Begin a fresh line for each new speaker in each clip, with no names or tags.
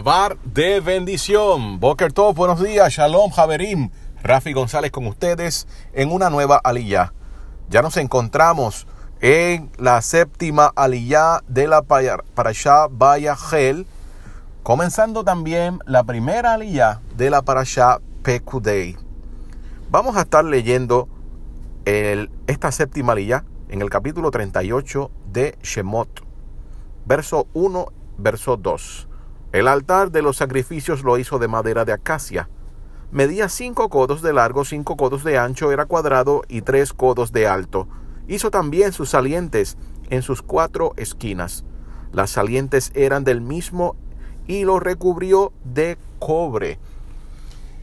Dabar de bendición. Boker Tov, buenos días. Shalom, Javerim. Rafi González con ustedes en una nueva aliyah. Ya nos encontramos en la séptima aliyah de la Parashá Bayahel, comenzando también la primera aliyah de la Parashá Pekudei. Vamos a estar leyendo esta séptima aliyah en el capítulo 38 de Shemot, verso 1, verso 2. El altar de los sacrificios lo hizo de madera de acacia. Medía cinco codos de largo, cinco codos de ancho, era cuadrado y tres codos de alto. Hizo también sus salientes en sus cuatro esquinas. Las salientes eran del mismo y lo recubrió de cobre.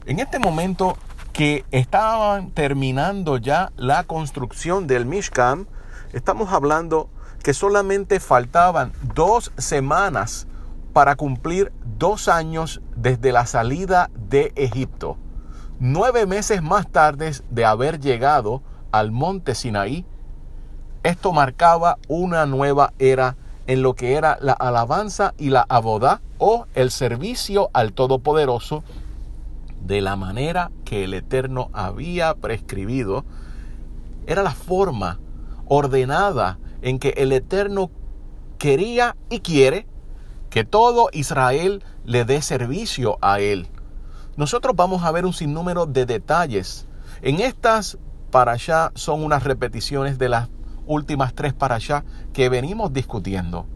En este momento que estaban terminando ya la construcción del Mishkan, estamos hablando que solamente faltaban dos semanas para cumplir dos años desde la salida de Egipto. Nueve meses más tarde de haber llegado al monte Sinaí, esto marcaba una nueva era en lo que era la alabanza y la abodá o el servicio al Todopoderoso de la manera que el Eterno había prescribido. Era la forma ordenada en que el Eterno quería y quiere que todo Israel le dé servicio a Él. Nosotros vamos a ver un sinnúmero de detalles. En estas para allá son unas repeticiones de las últimas tres para allá que venimos discutiendo,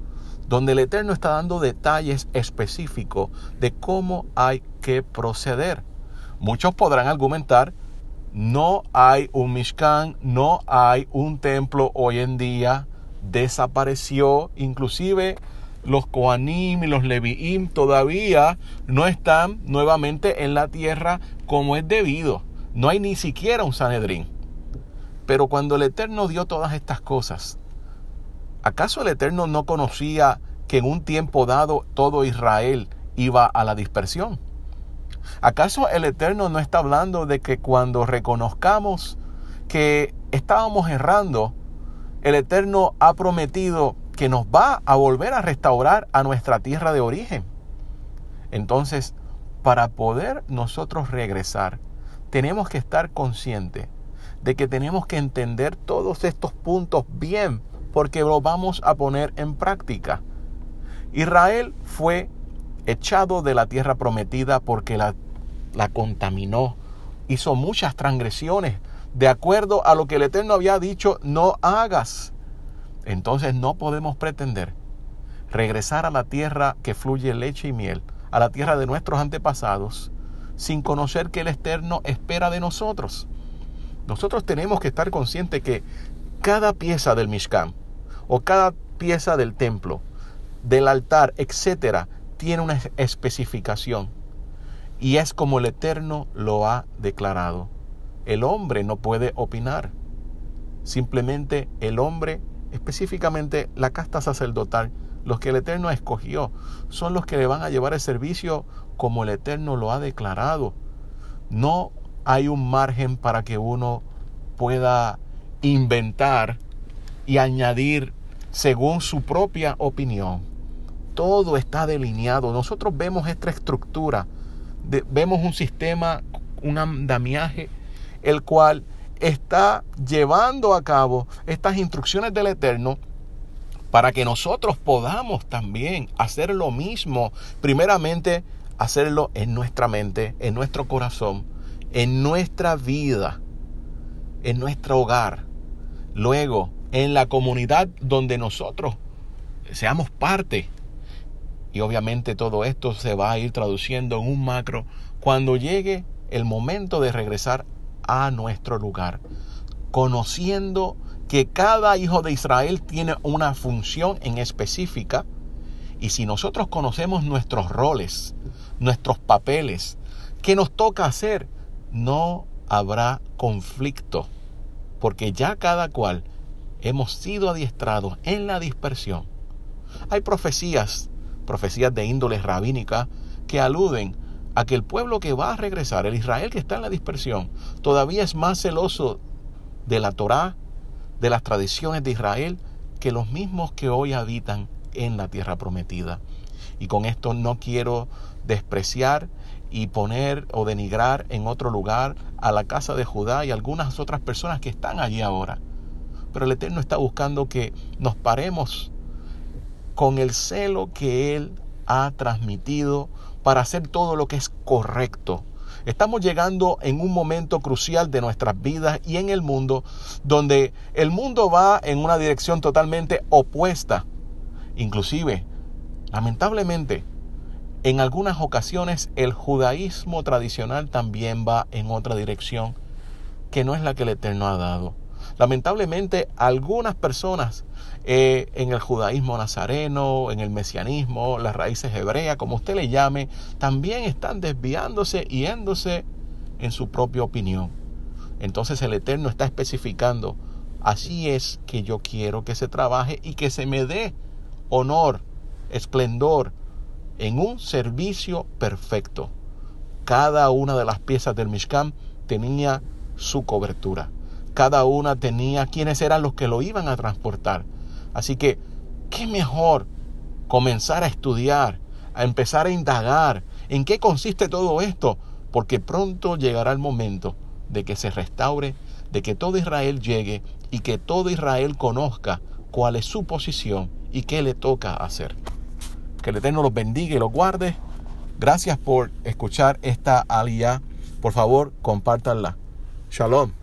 donde el Eterno está dando detalles específicos de cómo hay que proceder. Muchos podrán argumentar, no hay un Mishkan, no hay un templo hoy en día, desapareció, inclusive los Koanim y los Leviim todavía no están nuevamente en la tierra como es debido. No hay ni siquiera un Sanedrín. Pero cuando el Eterno dio todas estas cosas, ¿acaso el Eterno no conocía que en un tiempo dado todo Israel iba a la dispersión? ¿Acaso el Eterno no está hablando de que cuando reconozcamos que estábamos errando, el Eterno ha prometido que nos va a volver a restaurar a nuestra tierra de origen. Entonces, para poder nosotros regresar, tenemos que estar conscientes de que tenemos que entender todos estos puntos bien, porque lo vamos a poner en práctica. Israel fue echado de la tierra prometida porque la, la contaminó, hizo muchas transgresiones, de acuerdo a lo que el Eterno había dicho, no hagas. Entonces no podemos pretender regresar a la tierra que fluye leche y miel, a la tierra de nuestros antepasados, sin conocer que el Eterno espera de nosotros. Nosotros tenemos que estar conscientes que cada pieza del Mishkan o cada pieza del templo, del altar, etcétera, tiene una especificación y es como el Eterno lo ha declarado. El hombre no puede opinar. Simplemente el hombre específicamente la casta sacerdotal, los que el Eterno escogió, son los que le van a llevar el servicio como el Eterno lo ha declarado. No hay un margen para que uno pueda inventar y añadir según su propia opinión. Todo está delineado. Nosotros vemos esta estructura, vemos un sistema, un andamiaje, el cual está llevando a cabo estas instrucciones del Eterno para que nosotros podamos también hacer lo mismo. Primeramente, hacerlo en nuestra mente, en nuestro corazón, en nuestra vida, en nuestro hogar. Luego, en la comunidad donde nosotros seamos parte. Y obviamente todo esto se va a ir traduciendo en un macro cuando llegue el momento de regresar a nuestro lugar, conociendo que cada hijo de Israel tiene una función en específica y si nosotros conocemos nuestros roles, nuestros papeles, qué nos toca hacer, no habrá conflicto, porque ya cada cual hemos sido adiestrados en la dispersión. Hay profecías, profecías de índole rabínica, que aluden a que el pueblo que va a regresar, el Israel que está en la dispersión, todavía es más celoso de la Torá, de las tradiciones de Israel, que los mismos que hoy habitan en la tierra prometida. Y con esto no quiero despreciar y poner o denigrar en otro lugar a la casa de Judá y algunas otras personas que están allí ahora. Pero el Eterno está buscando que nos paremos con el celo que Él ha transmitido para hacer todo lo que es correcto. Estamos llegando en un momento crucial de nuestras vidas y en el mundo donde el mundo va en una dirección totalmente opuesta. Inclusive, lamentablemente, en algunas ocasiones el judaísmo tradicional también va en otra dirección que no es la que el Eterno ha dado. Lamentablemente algunas personas eh, en el judaísmo nazareno, en el mesianismo, las raíces hebreas, como usted le llame, también están desviándose y yéndose en su propia opinión. Entonces el Eterno está especificando, así es que yo quiero que se trabaje y que se me dé honor, esplendor, en un servicio perfecto. Cada una de las piezas del Mishkan tenía su cobertura. Cada una tenía quienes eran los que lo iban a transportar. Así que, ¿qué mejor comenzar a estudiar, a empezar a indagar en qué consiste todo esto? Porque pronto llegará el momento de que se restaure, de que todo Israel llegue y que todo Israel conozca cuál es su posición y qué le toca hacer. Que el Eterno los bendiga y los guarde. Gracias por escuchar esta alía. Por favor, compártanla. Shalom.